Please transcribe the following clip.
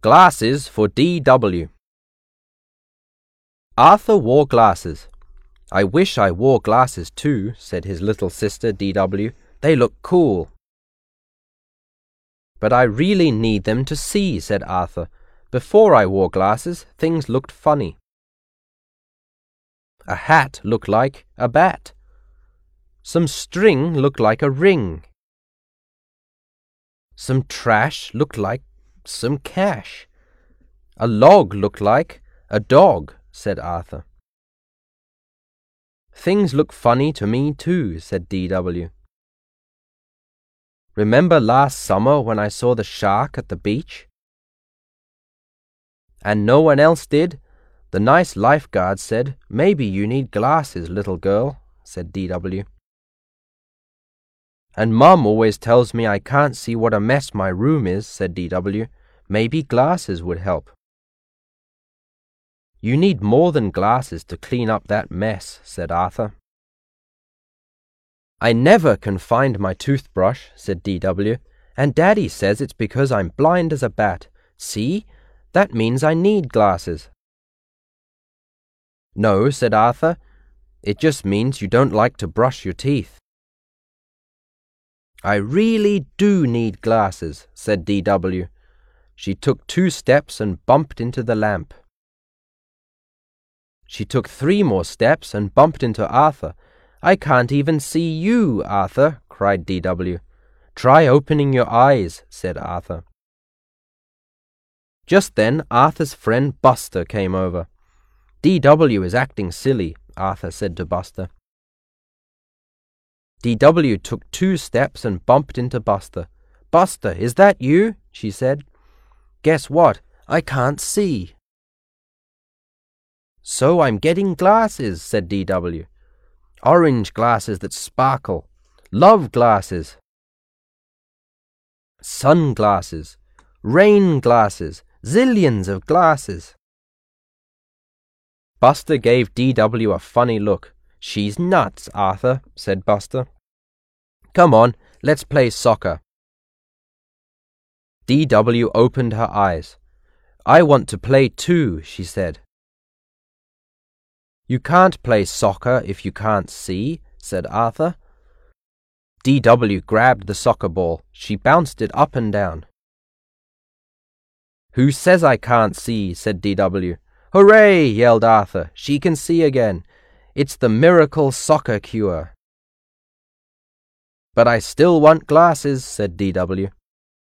Glasses for D.W. Arthur wore glasses. I wish I wore glasses too, said his little sister D.W. They look cool. But I really need them to see, said Arthur. Before I wore glasses, things looked funny. A hat looked like a bat. Some string looked like a ring. Some trash looked like some cash. A log looked like a dog, said Arthur. Things look funny to me too, said D.W. Remember last summer when I saw the shark at the beach? And no one else did? The nice lifeguard said, Maybe you need glasses, little girl, said D.W. And Mum always tells me I can't see what a mess my room is, said D.W. Maybe glasses would help. You need more than glasses to clean up that mess, said Arthur. I never can find my toothbrush, said D.W., and Daddy says it's because I'm blind as a bat. See? That means I need glasses. No, said Arthur. It just means you don't like to brush your teeth. I really do need glasses, said D.W. She took two steps and bumped into the lamp. She took three more steps and bumped into Arthur. I can't even see you, Arthur, cried D.W. Try opening your eyes, said Arthur. Just then Arthur's friend Buster came over. D.W. is acting silly, Arthur said to Buster. D.W. took two steps and bumped into Buster. Buster, is that you? she said. Guess what? I can't see. So I'm getting glasses, said D.W. Orange glasses that sparkle. Love glasses. Sunglasses. Rain glasses. Zillions of glasses. Buster gave D.W. a funny look. She's nuts, Arthur, said Buster. Come on, let's play soccer. D.W. opened her eyes. I want to play too, she said. You can't play soccer if you can't see, said Arthur. D.W. grabbed the soccer ball. She bounced it up and down. Who says I can't see? said D.W. Hooray! yelled Arthur. She can see again. It's the miracle soccer cure. But I still want glasses, said D.W.